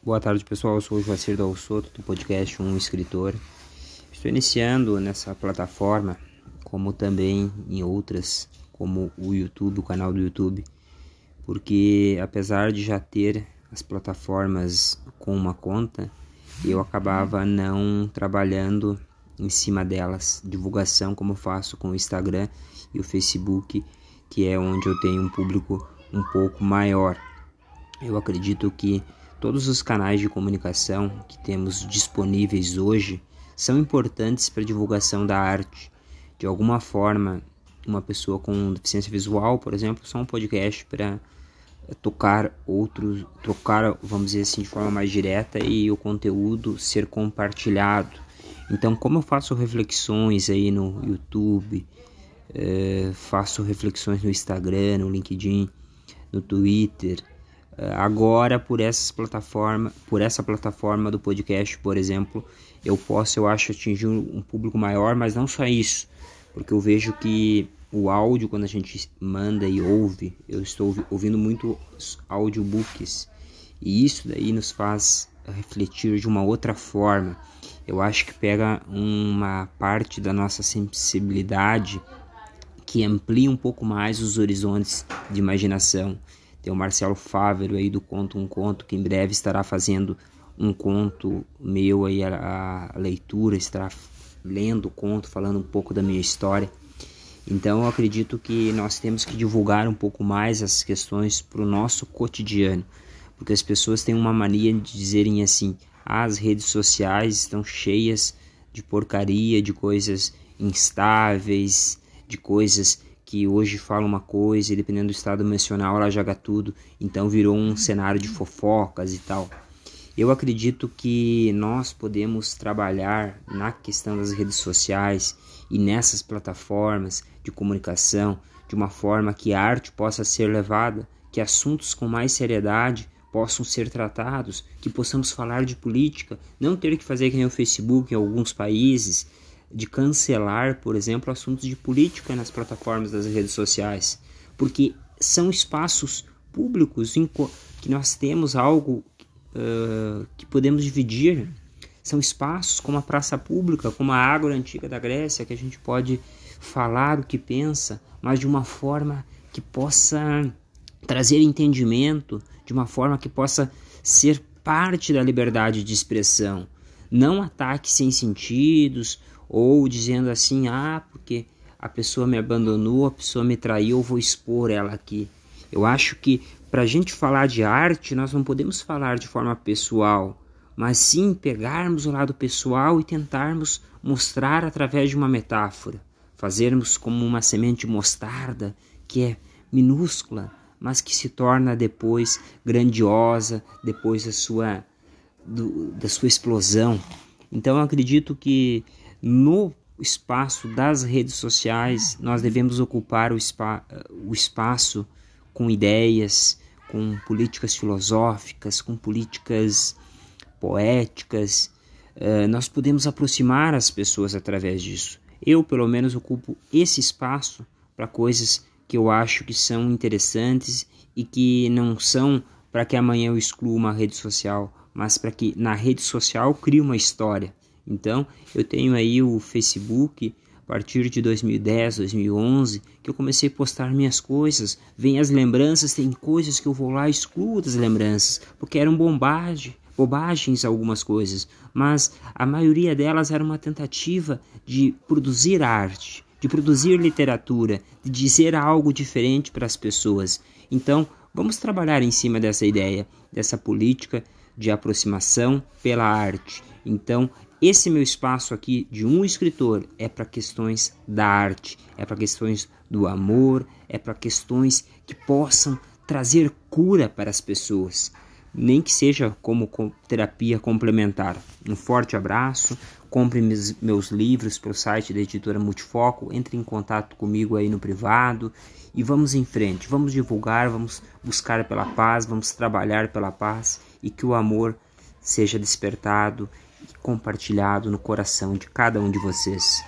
Boa tarde, pessoal. Eu sou o Joacir Dalsoto, do podcast Um Escritor. Estou iniciando nessa plataforma, como também em outras, como o YouTube, o canal do YouTube, porque apesar de já ter as plataformas com uma conta, eu acabava não trabalhando em cima delas, divulgação como faço com o Instagram e o Facebook, que é onde eu tenho um público um pouco maior. Eu acredito que todos os canais de comunicação que temos disponíveis hoje são importantes para a divulgação da arte. De alguma forma, uma pessoa com deficiência visual, por exemplo, só um podcast para tocar outros, trocar, vamos dizer assim, de forma mais direta e o conteúdo ser compartilhado. Então, como eu faço reflexões aí no YouTube, eh, faço reflexões no Instagram, no LinkedIn, no Twitter, agora por essas plataformas, por essa plataforma do podcast, por exemplo, eu posso, eu acho, atingir um público maior, mas não só isso, porque eu vejo que o áudio quando a gente manda e ouve, eu estou ouvindo muito audiobooks e isso daí nos faz refletir de uma outra forma. Eu acho que pega uma parte da nossa sensibilidade que amplia um pouco mais os horizontes de imaginação. Tem o Marcelo Fávero aí do Conto Um Conto, que em breve estará fazendo um conto meu aí, a, a leitura, estará lendo o conto, falando um pouco da minha história. Então eu acredito que nós temos que divulgar um pouco mais essas questões para o nosso cotidiano, porque as pessoas têm uma mania de dizerem assim: ah, as redes sociais estão cheias de porcaria, de coisas instáveis, de coisas que hoje falam uma coisa e dependendo do estado emocional ela joga tudo, então virou um cenário de fofocas e tal. Eu acredito que nós podemos trabalhar na questão das redes sociais e nessas plataformas de comunicação de uma forma que a arte possa ser levada, que assuntos com mais seriedade possam ser tratados, que possamos falar de política, não ter que fazer que nem o Facebook em alguns países, de cancelar, por exemplo, assuntos de política nas plataformas das redes sociais, porque são espaços públicos em que nós temos algo uh, que podemos dividir. São espaços como a praça pública, como a Ágora Antiga da Grécia, que a gente pode falar o que pensa, mas de uma forma que possa trazer entendimento, de uma forma que possa ser parte da liberdade de expressão. Não ataques sem sentidos ou dizendo assim: ah, porque a pessoa me abandonou, a pessoa me traiu, eu vou expor ela aqui. Eu acho que para a gente falar de arte, nós não podemos falar de forma pessoal, mas sim pegarmos o lado pessoal e tentarmos mostrar através de uma metáfora. Fazermos como uma semente mostarda, que é minúscula, mas que se torna depois grandiosa, depois da sua, do, da sua explosão. Então acredito que no espaço das redes sociais nós devemos ocupar o, spa, o espaço com ideias, com políticas filosóficas, com políticas poéticas. Uh, nós podemos aproximar as pessoas através disso. Eu, pelo menos, ocupo esse espaço para coisas que eu acho que são interessantes e que não são para que amanhã eu exclua uma rede social, mas para que na rede social crie uma história. Então, eu tenho aí o Facebook a partir de 2010, 2011, que eu comecei a postar minhas coisas, vem as lembranças, tem coisas que eu vou lá e excluo das lembranças, porque eram bombagem, bobagens algumas coisas, mas a maioria delas era uma tentativa de produzir arte, de produzir literatura, de dizer algo diferente para as pessoas. Então, vamos trabalhar em cima dessa ideia, dessa política de aproximação pela arte. Então, esse meu espaço aqui de um escritor é para questões da arte, é para questões do amor, é para questões que possam trazer cura para as pessoas, nem que seja como terapia complementar. Um forte abraço, compre meus livros pelo site da editora Multifoco, entre em contato comigo aí no privado e vamos em frente, vamos divulgar, vamos buscar pela paz, vamos trabalhar pela paz e que o amor seja despertado compartilhado no coração de cada um de vocês.